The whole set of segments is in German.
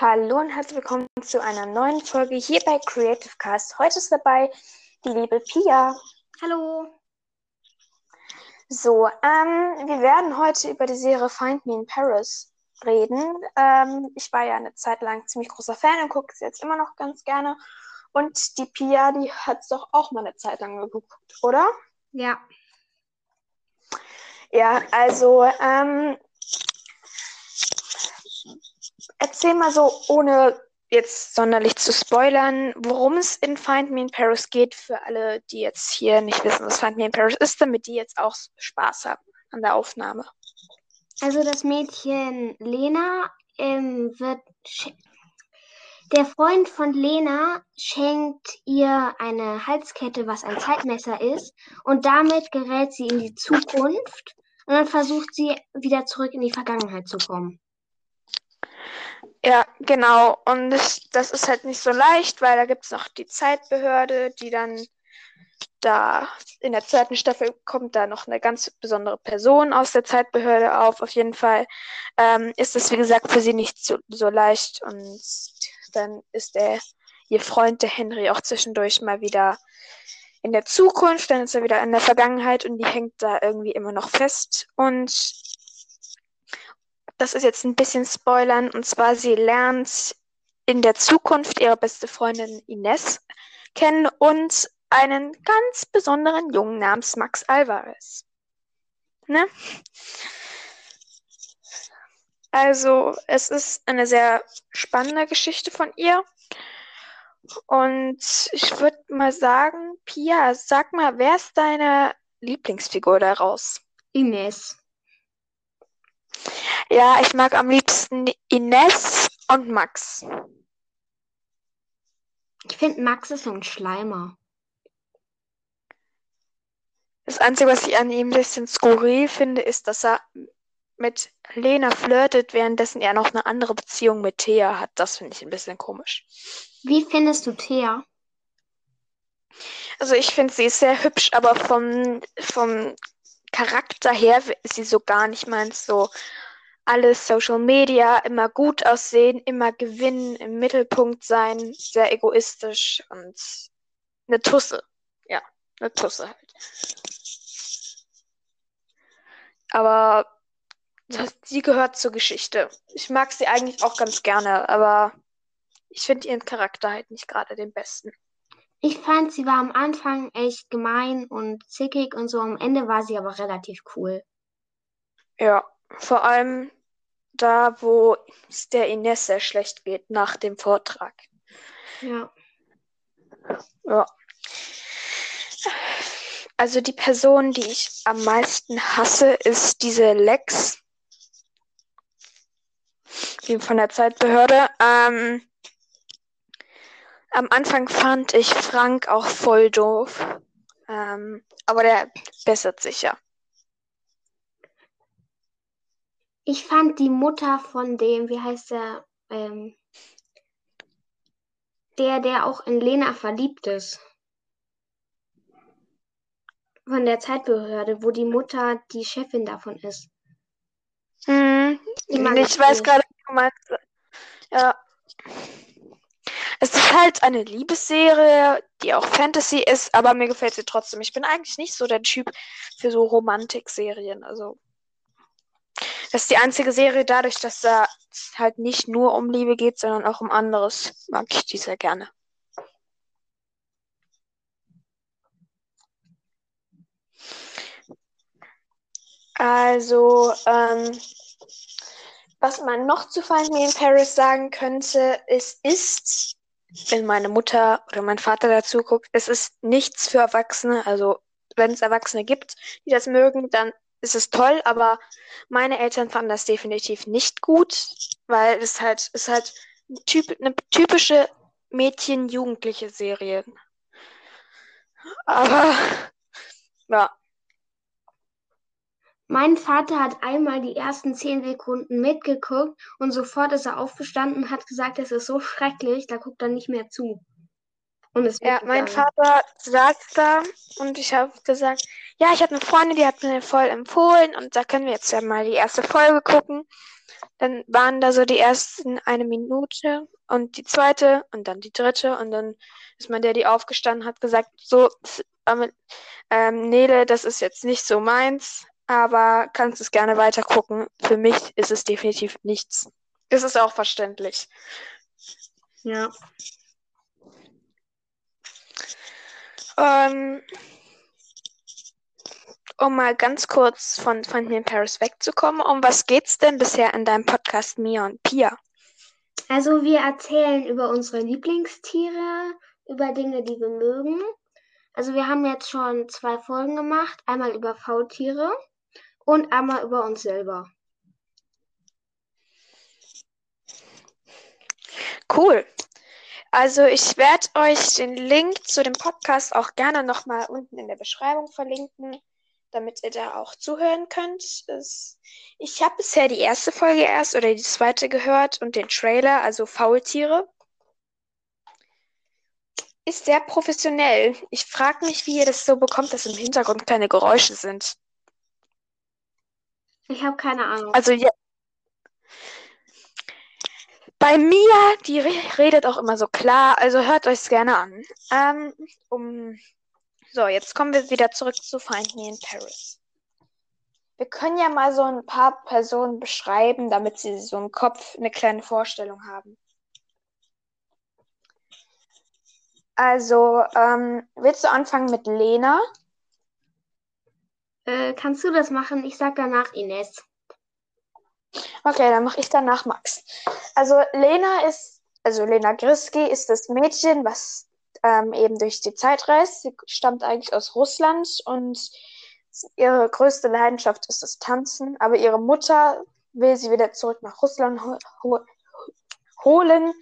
Hallo und herzlich willkommen zu einer neuen Folge hier bei Creative Cast. Heute ist dabei die liebe Pia. Hallo. So, ähm, wir werden heute über die Serie Find Me in Paris reden. Ähm, ich war ja eine Zeit lang ziemlich großer Fan und gucke es jetzt immer noch ganz gerne. Und die Pia, die hat es doch auch mal eine Zeit lang geguckt, oder? Ja. Ja, also ähm, erzähl mal so, ohne jetzt sonderlich zu spoilern, worum es in Find Me in Paris geht, für alle, die jetzt hier nicht wissen, was Find Me in Paris ist, damit die jetzt auch Spaß haben an der Aufnahme. Also das Mädchen Lena ähm, wird. Der Freund von Lena schenkt ihr eine Halskette, was ein Zeitmesser ist, und damit gerät sie in die Zukunft und dann versucht sie wieder zurück in die Vergangenheit zu kommen. Ja, genau. Und das, das ist halt nicht so leicht, weil da gibt es noch die Zeitbehörde, die dann da in der zweiten Staffel kommt da noch eine ganz besondere Person aus der Zeitbehörde auf. Auf jeden Fall ähm, ist es, wie gesagt, für sie nicht so, so leicht. Und dann ist der ihr Freund, der Henry, auch zwischendurch mal wieder in der Zukunft, dann ist er wieder in der Vergangenheit und die hängt da irgendwie immer noch fest. Und das ist jetzt ein bisschen Spoilern, und zwar sie lernt in der Zukunft ihre beste Freundin Ines kennen und einen ganz besonderen Jungen namens Max Alvarez. Ne? Also, es ist eine sehr spannende Geschichte von ihr. Und ich würde mal sagen, Pia, sag mal, wer ist deine Lieblingsfigur daraus? Ines. Ja, ich mag am liebsten Ines und Max. Ich finde, Max ist so ein Schleimer. Das Einzige, was ich an ihm ein bisschen skurril finde, ist, dass er mit Lena flirtet, währenddessen er noch eine andere Beziehung mit Thea hat. Das finde ich ein bisschen komisch. Wie findest du Thea? Also ich finde, sie ist sehr hübsch, aber vom, vom Charakter her ist sie so gar nicht meins. So alles Social Media, immer gut aussehen, immer gewinnen, im Mittelpunkt sein, sehr egoistisch und eine Tusse. Ja, eine Tusse halt. Aber sie gehört zur Geschichte. Ich mag sie eigentlich auch ganz gerne, aber ich finde ihren Charakter halt nicht gerade den besten. Ich fand, sie war am Anfang echt gemein und zickig und so. Am Ende war sie aber relativ cool. Ja, vor allem da, wo es der Ines sehr schlecht geht nach dem Vortrag. Ja. Ja. Also die Person, die ich am meisten hasse, ist diese Lex. Die von der Zeitbehörde. Ähm, am Anfang fand ich Frank auch voll doof. Ähm, aber der bessert sich ja. Ich fand die Mutter von dem, wie heißt der, ähm, der, der auch in Lena verliebt ist. Von der Zeitbehörde, wo die Mutter die Chefin davon ist. Hm, ich weiß gerade, was du meinst. Ja. Es ist halt eine Liebesserie, die auch Fantasy ist, aber mir gefällt sie trotzdem. Ich bin eigentlich nicht so der Typ für so Romantikserien. Also, das ist die einzige Serie, dadurch, dass da halt nicht nur um Liebe geht, sondern auch um anderes, mag ich die sehr gerne. Also, ähm, was man noch zu Find Me in Paris sagen könnte, es ist, wenn meine Mutter oder mein Vater dazu guckt, es ist nichts für Erwachsene. Also, wenn es Erwachsene gibt, die das mögen, dann ist es toll, aber meine Eltern fanden das definitiv nicht gut, weil es halt, ist halt typ, eine typische Mädchen-Jugendliche Serie. Aber, ja. Mein Vater hat einmal die ersten zehn Sekunden mitgeguckt und sofort ist er aufgestanden und hat gesagt, es ist so schrecklich, da guckt er nicht mehr zu. Und ist Ja, mein. Vater saß da und ich habe gesagt, ja, ich habe eine Freundin, die hat mir voll empfohlen und da können wir jetzt ja mal die erste Folge gucken. Dann waren da so die ersten eine Minute und die zweite und dann die dritte und dann ist mein Daddy aufgestanden, hat gesagt, so, ähm, Nele, das ist jetzt nicht so meins, aber kannst es gerne weiter gucken. Für mich ist es definitiv nichts. Es ist auch verständlich. Ja. Ähm, um mal ganz kurz von Finding in Paris wegzukommen, um was geht's denn bisher in deinem Podcast Mia und Pia? Also wir erzählen über unsere Lieblingstiere, über Dinge, die wir mögen. Also wir haben jetzt schon zwei Folgen gemacht, einmal über Faultiere und einmal über uns selber. Cool. Also ich werde euch den Link zu dem Podcast auch gerne nochmal unten in der Beschreibung verlinken damit ihr da auch zuhören könnt. Es, ich habe bisher die erste Folge erst oder die zweite gehört und den Trailer, also Faultiere. Ist sehr professionell. Ich frage mich, wie ihr das so bekommt, dass im Hintergrund kleine Geräusche sind. Ich habe keine Ahnung. Also ja. Bei Mia, die redet auch immer so klar, also hört euch es gerne an. Ähm, um so, jetzt kommen wir wieder zurück zu Find Me in Paris. Wir können ja mal so ein paar Personen beschreiben, damit sie so im Kopf eine kleine Vorstellung haben. Also, ähm, willst du anfangen mit Lena? Äh, kannst du das machen? Ich sag danach Ines. Okay, dann mache ich danach Max. Also Lena ist, also Lena Griski ist das Mädchen, was ähm, eben durch die Zeit reist. Sie stammt eigentlich aus Russland und ihre größte Leidenschaft ist das Tanzen, aber ihre Mutter will sie wieder zurück nach Russland ho ho holen,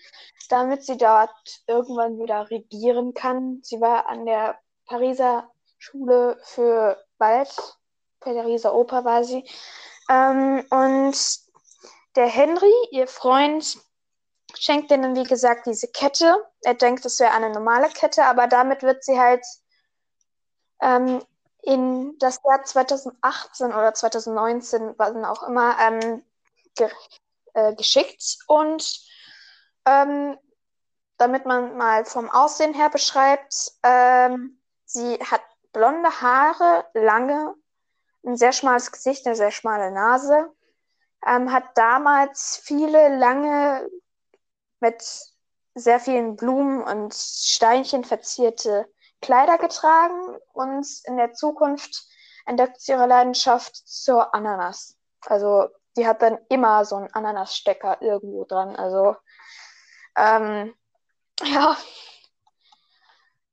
damit sie dort irgendwann wieder regieren kann. Sie war an der Pariser Schule für Ballett, Pariser Oper war sie. Ähm, und der Henry, ihr Freund, schenkt ihnen, wie gesagt, diese Kette. Er denkt, es wäre eine normale Kette, aber damit wird sie halt ähm, in das Jahr 2018 oder 2019, wann auch immer, ähm, ge äh, geschickt. Und ähm, damit man mal vom Aussehen her beschreibt, ähm, sie hat blonde Haare, lange, ein sehr schmales Gesicht, eine sehr schmale Nase, ähm, hat damals viele lange mit sehr vielen Blumen und Steinchen verzierte Kleider getragen und in der Zukunft entdeckt sie ihre Leidenschaft zur Ananas. Also die hat dann immer so einen Ananasstecker irgendwo dran. Also ähm, ja.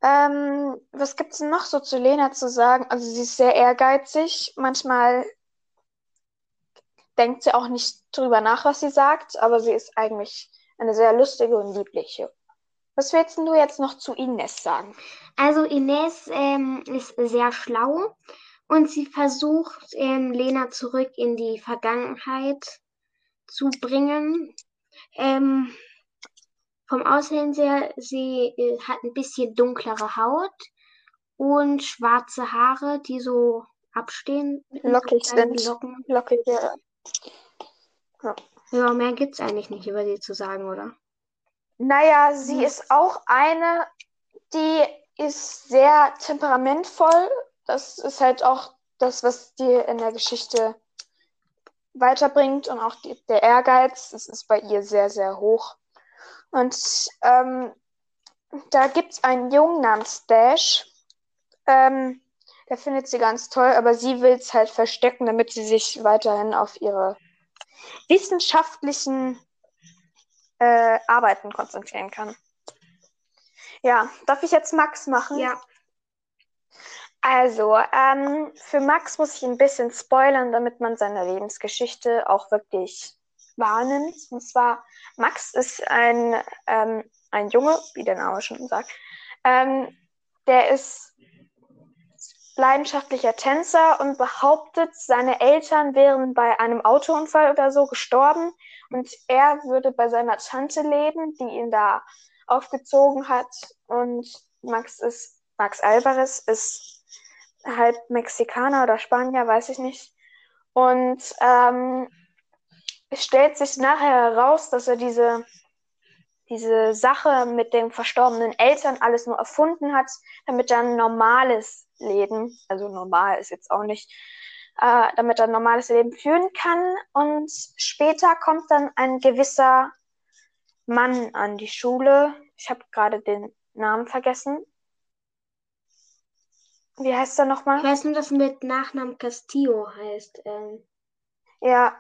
Ähm, was gibt es noch so zu Lena zu sagen? Also sie ist sehr ehrgeizig. Manchmal denkt sie auch nicht drüber nach, was sie sagt, aber sie ist eigentlich eine sehr lustige und liebliche. Was willst du jetzt noch zu Ines sagen? Also Ines ähm, ist sehr schlau und sie versucht, ähm, Lena zurück in die Vergangenheit zu bringen. Ähm, vom Aussehen sehr, sie äh, hat ein bisschen dunklere Haut und schwarze Haare, die so abstehen. Lockig sind. Locken. Lockig, ja. ja. Ja, mehr gibt's eigentlich nicht über sie zu sagen, oder? Naja, sie hm. ist auch eine, die ist sehr temperamentvoll. Das ist halt auch das, was dir in der Geschichte weiterbringt und auch die, der Ehrgeiz, das ist bei ihr sehr, sehr hoch. Und ähm, da gibt es einen Jungen namens Dash. Ähm, der findet sie ganz toll, aber sie will es halt verstecken, damit sie sich weiterhin auf ihre wissenschaftlichen äh, Arbeiten konzentrieren kann. Ja, darf ich jetzt Max machen? Ja. Also, ähm, für Max muss ich ein bisschen spoilern, damit man seine Lebensgeschichte auch wirklich wahrnimmt. Und zwar, Max ist ein, ähm, ein Junge, wie der Name schon sagt. Ähm, der ist leidenschaftlicher Tänzer und behauptet, seine Eltern wären bei einem Autounfall oder so gestorben und er würde bei seiner Tante leben, die ihn da aufgezogen hat. Und Max ist, Max Alvarez ist halb Mexikaner oder Spanier, weiß ich nicht. Und ähm, es stellt sich nachher heraus, dass er diese, diese Sache mit den verstorbenen Eltern alles nur erfunden hat, damit er ein normales Leben, also normal ist jetzt auch nicht, äh, damit er ein normales Leben führen kann. Und später kommt dann ein gewisser Mann an die Schule. Ich habe gerade den Namen vergessen. Wie heißt er nochmal? Ich weiß nur, dass er mit Nachnamen Castillo heißt. Ähm, Ja.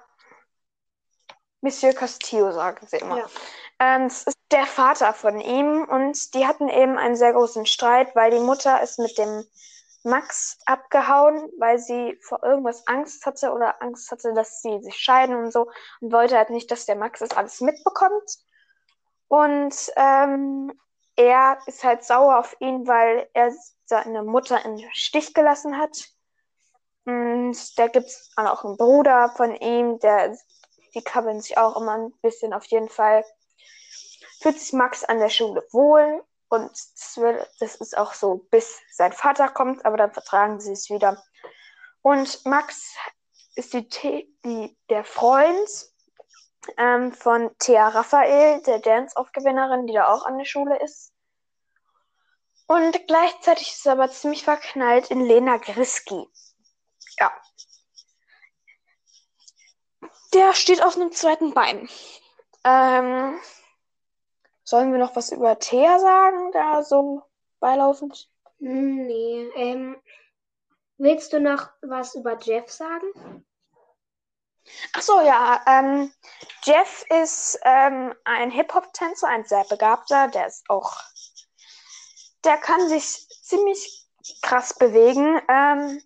Monsieur Castillo, sagen sie immer. Ja. Ähm, es ist der Vater von ihm und die hatten eben einen sehr großen Streit, weil die Mutter ist mit dem Max abgehauen, weil sie vor irgendwas Angst hatte oder Angst hatte, dass sie sich scheiden und so und wollte halt nicht, dass der Max das alles mitbekommt. Und ähm, er ist halt sauer auf ihn, weil er seine Mutter im Stich gelassen hat. Und da gibt es auch einen Bruder von ihm, der, die kabbeln sich auch immer ein bisschen auf jeden Fall. Fühlt sich Max an der Schule wohl und das, ist auch so, bis sein Vater kommt, aber dann vertragen sie es wieder. Und Max ist die, die, der Freund ähm, von Thea Raphael, der Dance-Off-Gewinnerin, die da auch an der Schule ist. Und gleichzeitig ist er aber ziemlich verknallt in Lena Griski. Ja. Der steht auf einem zweiten Bein. Ähm, sollen wir noch was über Thea sagen, da so beilaufend? nee. Ähm, willst du noch was über Jeff sagen? Ach so, ja. Ähm, Jeff ist ähm, ein Hip-Hop-Tänzer, ein sehr begabter. Der ist auch, der kann sich ziemlich krass bewegen. Ähm,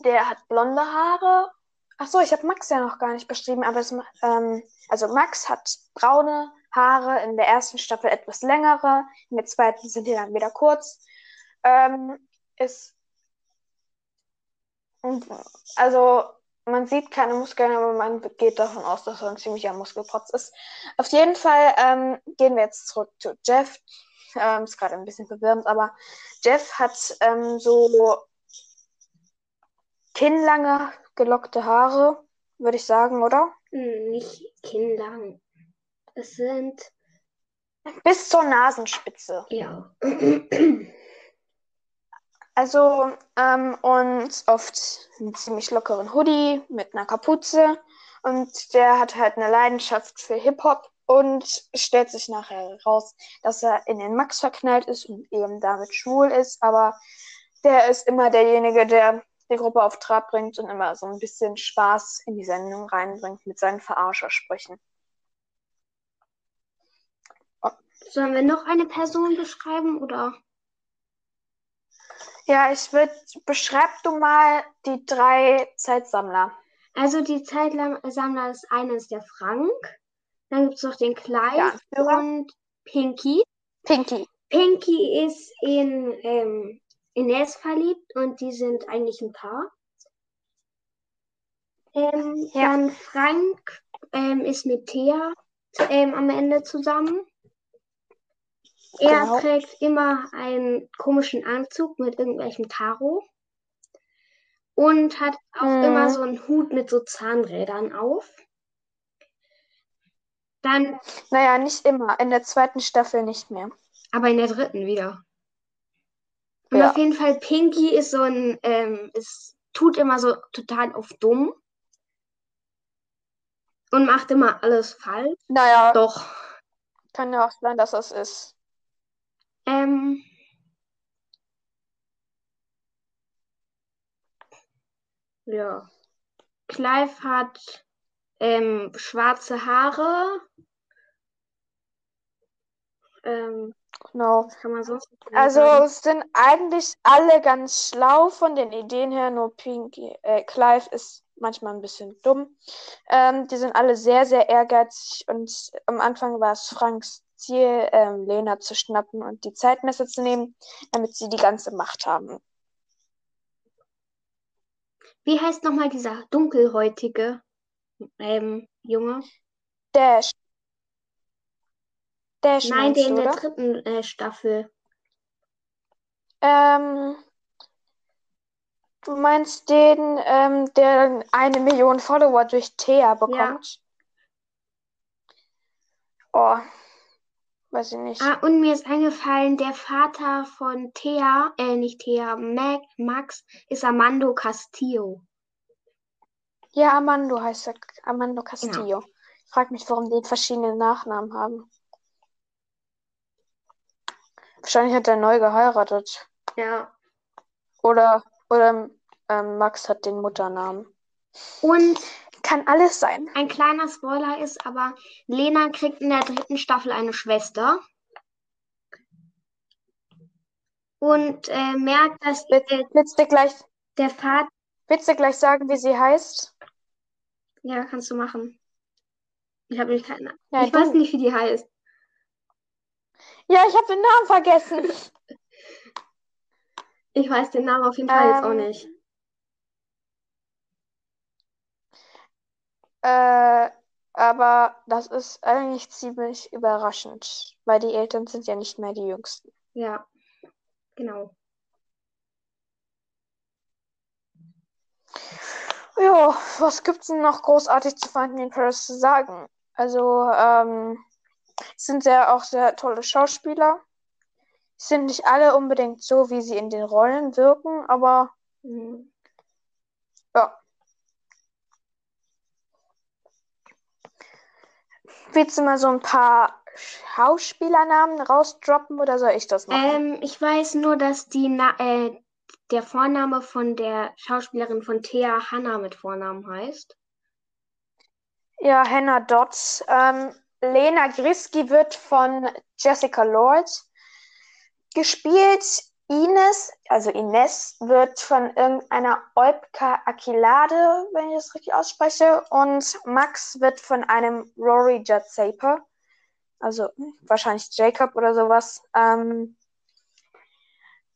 der hat blonde Haare. Ach so, ich habe Max ja noch gar nicht beschrieben, aber es, ähm, also Max hat braune Haare, in der ersten Staffel etwas längere, in der zweiten sind die dann wieder kurz. Ähm, ist also man sieht keine Muskeln, aber man geht davon aus, dass er ein ziemlicher Muskelprotz ist. Auf jeden Fall ähm, gehen wir jetzt zurück zu Jeff. Ähm, ist gerade ein bisschen verwirrend, aber Jeff hat ähm, so kinnlange gelockte Haare, würde ich sagen, oder? Hm, nicht kinnlang. Es sind, Bis zur Nasenspitze. ja. Also, ähm, und oft einen ziemlich lockeren Hoodie mit einer Kapuze. Und der hat halt eine Leidenschaft für Hip-Hop und stellt sich nachher raus, dass er in den Max verknallt ist und eben damit schwul ist. Aber der ist immer derjenige, der die Gruppe auf Trab bringt und immer so ein bisschen Spaß in die Sendung reinbringt mit seinen Verarschersprüchen. Sollen wir noch eine Person beschreiben oder? Ja, ich würde, beschreib du mal die drei Zeitsammler. Also die Zeitsammler ist eine ist der Frank, dann gibt es noch den Clive Ja, und Pinky. Pinky. Pinky ist in ähm, Ines verliebt und die sind eigentlich ein Paar. Ähm, Ja. Dann Frank ähm, ist mit Thea ähm, am Ende zusammen. Er Genau. trägt immer einen komischen Anzug mit irgendwelchem Karo und hat auch Mhm. immer so einen Hut mit so Zahnrädern auf. Dann, Naja, nicht immer. In der zweiten Staffel nicht mehr. aber in der dritten wieder. Und Ja. auf jeden Fall, Pinky ist so ein, ähm, es tut immer so total auf dumm und macht immer alles falsch. Naja, Doch. kann ja auch sein, dass das ist. Ähm, ja. Clive hat ähm, schwarze Haare. Ähm, Genau. Also es sind eigentlich alle ganz schlau von den Ideen her, nur Pinky, äh, Clive ist manchmal ein bisschen dumm. Ähm, die sind alle sehr, sehr ehrgeizig und am Anfang war es Franks Ziel, ähm, Lena zu schnappen und die Zeitmesser zu nehmen, damit sie die ganze Macht haben. Wie heißt nochmal dieser dunkelhäutige ähm, Junge? Dash. Dash Nein, der in der oder? dritten äh, Staffel. Ähm, Du meinst den, ähm, der eine Million Follower durch Thea bekommt? Oh, weiß ich nicht. Ah, und mir ist eingefallen, der Vater von Thea, äh, nicht Thea, Mac, Max, ist Armando Castillo. Ja, Armando heißt er. Armando Castillo. Ich frage mich, warum die verschiedene Nachnamen haben. Wahrscheinlich hat er neu geheiratet. Ja. Oder, oder ähm, Max hat den Mutternamen. Und Kann alles sein. ein kleiner Spoiler ist aber, Lena kriegt in der dritten Staffel eine Schwester. Und äh, merkt, dass Willst, äh, willst, du gleich, der Vater. willst du gleich sagen, wie sie heißt? Ja, kannst du machen. Ich habe nicht keine Ja, Ich du. weiß nicht, wie die heißt. Ja, ich habe den Namen vergessen. Ich weiß den Namen auf jeden Fall jetzt auch Ähm, nicht. Äh, aber das ist eigentlich ziemlich überraschend, weil die Eltern sind ja nicht mehr die Jüngsten. Ja, genau. Ja, was gibt's denn noch großartig zu Finding in Paris zu sagen? Also, ähm, sind ja auch sehr tolle Schauspieler. Sind nicht alle unbedingt so, wie sie in den Rollen wirken, aber Mhm. ja. Willst du mal so ein paar Schauspielernamen rausdroppen oder soll ich das machen? Ähm, ich weiß nur, dass die Na äh, der Vorname von der Schauspielerin von Thea Hanna mit Vornamen heißt. Ja, Hannah Dodds. Ähm, Lena Grisky wird von Jessica Lord gespielt. Ines, also Ines, wird von irgendeiner Olpka Akilade, wenn ich das richtig ausspreche. Und Max wird von einem Rory Jatsaper, also wahrscheinlich Jacob oder sowas. Ähm,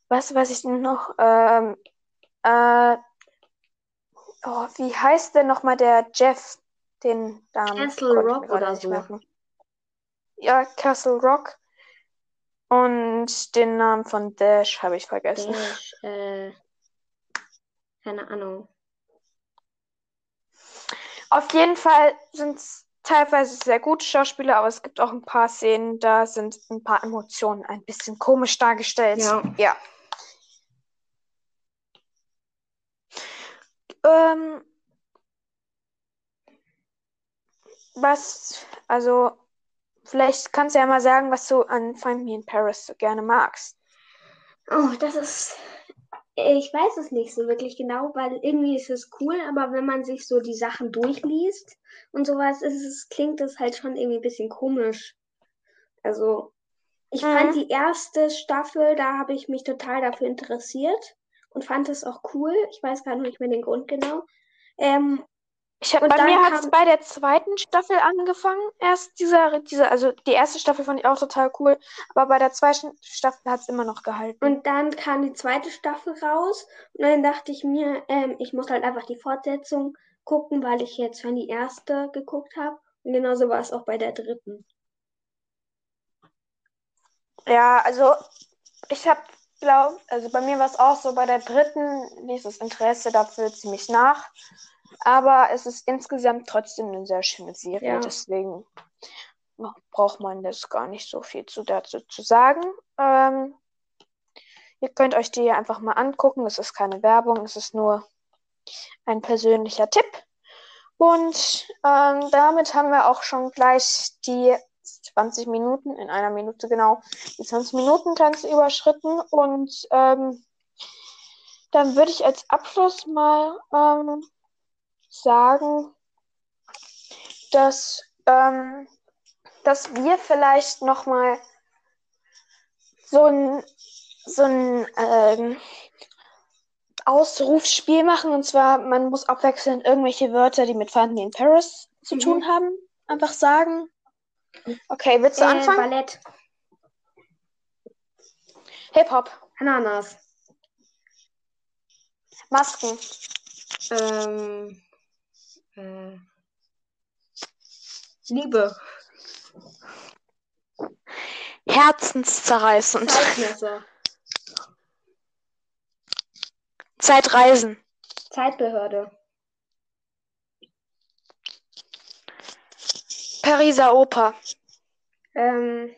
was weiß ich denn noch? Ähm, äh, oh, wie heißt denn nochmal der Jeff? Den ich mir Rock oder so. merken. Ja, Castle Rock. Und den Namen von Dash habe ich vergessen. Dash, äh, keine Ahnung. Auf jeden Fall sind es teilweise sehr gute Schauspieler, aber es gibt auch ein paar Szenen, da sind ein paar Emotionen ein bisschen komisch dargestellt. Ja. Ja. Ähm, was, also, vielleicht kannst du ja mal sagen, was du an Find Me in Paris so gerne magst. Oh, das ist. Ich weiß es nicht so wirklich genau, weil irgendwie ist es cool, aber wenn man sich so die Sachen durchliest und sowas, ist es, klingt es halt schon irgendwie ein bisschen komisch. Also, ich Mhm. fand die erste Staffel, da habe ich mich total dafür interessiert und fand es auch cool. Ich weiß gar nicht mehr den Grund genau. Ähm, Ich hab, Und bei mir hat es bei der zweiten Staffel angefangen. Erst dieser, dieser, also die erste Staffel fand ich auch total cool, aber bei der zweiten Staffel hat es immer noch gehalten. Und dann kam die zweite Staffel raus und dann dachte ich mir, ähm, ich muss halt einfach die Fortsetzung gucken, weil ich jetzt schon die erste geguckt habe. Und genauso war es auch bei der dritten. Ja, also ich habe, glaub, also bei mir war es auch so, bei der dritten ließ das Interesse dafür ziemlich nach. Aber es ist insgesamt trotzdem eine sehr schöne Serie, Ja. deswegen braucht man das gar nicht so viel zu dazu zu sagen. Ähm, ihr könnt euch die einfach mal angucken. Es ist keine Werbung, es ist nur ein persönlicher Tipp. Und ähm, damit haben wir auch schon gleich die 20 Minuten, in einer Minute genau, die 20 Minuten Tanz überschritten. Und ähm, dann würde ich als Abschluss mal ähm, sagen, dass, ähm, dass wir vielleicht nochmal so ein, so ein ähm, Ausrufsspiel machen. Und zwar, man muss abwechselnd irgendwelche Wörter, die mit Find Me in Paris zu Mhm. tun haben, einfach sagen. Okay, willst du Äh, anfangen? Ballett, Hip-Hop, Ananas, Masken, ähm, äh, Liebe, herzenszerreißend, Zeitmesser, Zeitreisen. Zeitbehörde. Pariser Oper. Ähm,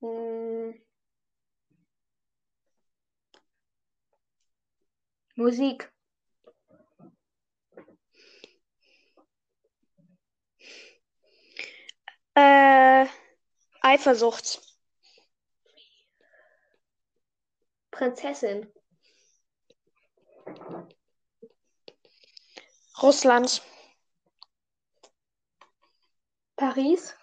hm, Musik. Äh, Eifersucht. Prinzessin. Russland. Paris.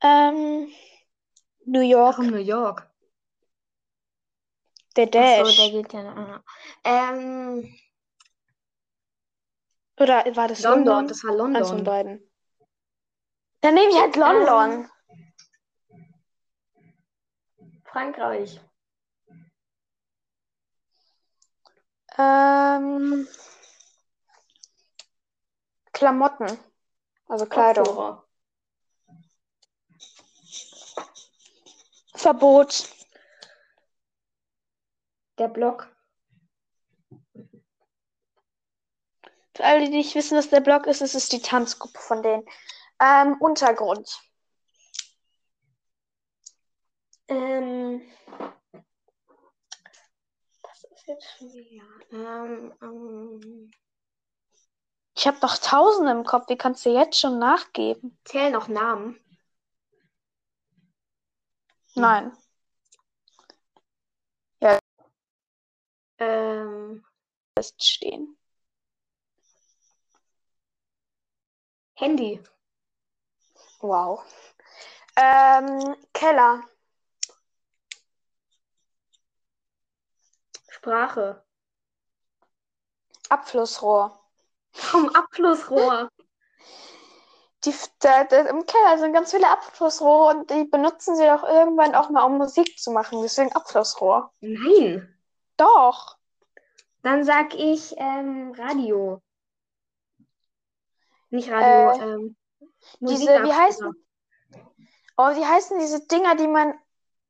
Ähm, New York. Warum New York? Der Dash. so, der geht ja. noch. Ähm, Oder war das London, London? das war Eins von London. beiden. Dann nehme ich halt London. Frankreich. Ähm, Klamotten. Also Kleidung. Kopfhörer. Verbot. Der Block. Für alle, die nicht wissen, was der Blog ist, ist es die Tanzgruppe von denen. Ähm, Untergrund. Ähm, das ist jetzt. Ähm, ähm, Ich habe noch Tausende im Kopf. Wie kannst du jetzt schon nachgeben? zähl noch Namen. Nein. Ähm, Feststehen. Handy. Wow. Ähm, Keller. Sprache. Abflussrohr. Warum Abflussrohr? Die, da, da, Im Keller sind ganz viele Abflussrohre und die benutzen sie doch irgendwann auch mal, um Musik zu machen. Deswegen Abflussrohr. Nein. Doch. Dann sag ich ähm, Radio. Nicht Radio, Äh, ähm, Diese, wie heißen? Oh, wie heißen diese Dinger, die man,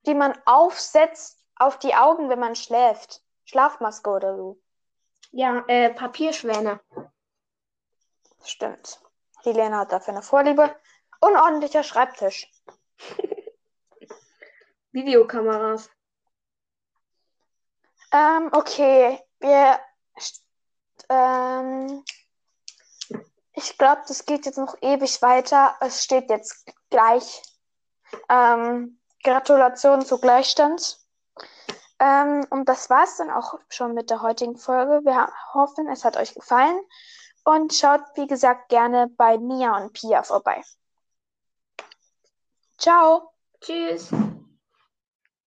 die man aufsetzt auf die Augen, wenn man schläft? Schlafmaske oder so. Ja, äh, Papierschwäne. Stimmt. Die Lena hat dafür eine Vorliebe. Unordentlicher Schreibtisch. Videokameras. Ähm, okay. Wir. Ähm, ich glaube, das geht jetzt noch ewig weiter. Es steht jetzt gleich. Ähm, Gratulation zu Gleichstand. Ähm, und das war es dann auch schon mit der heutigen Folge. Wir hoffen, es hat euch gefallen. Und schaut, wie gesagt, gerne bei Mia und Pia vorbei. Ciao! Tschüss.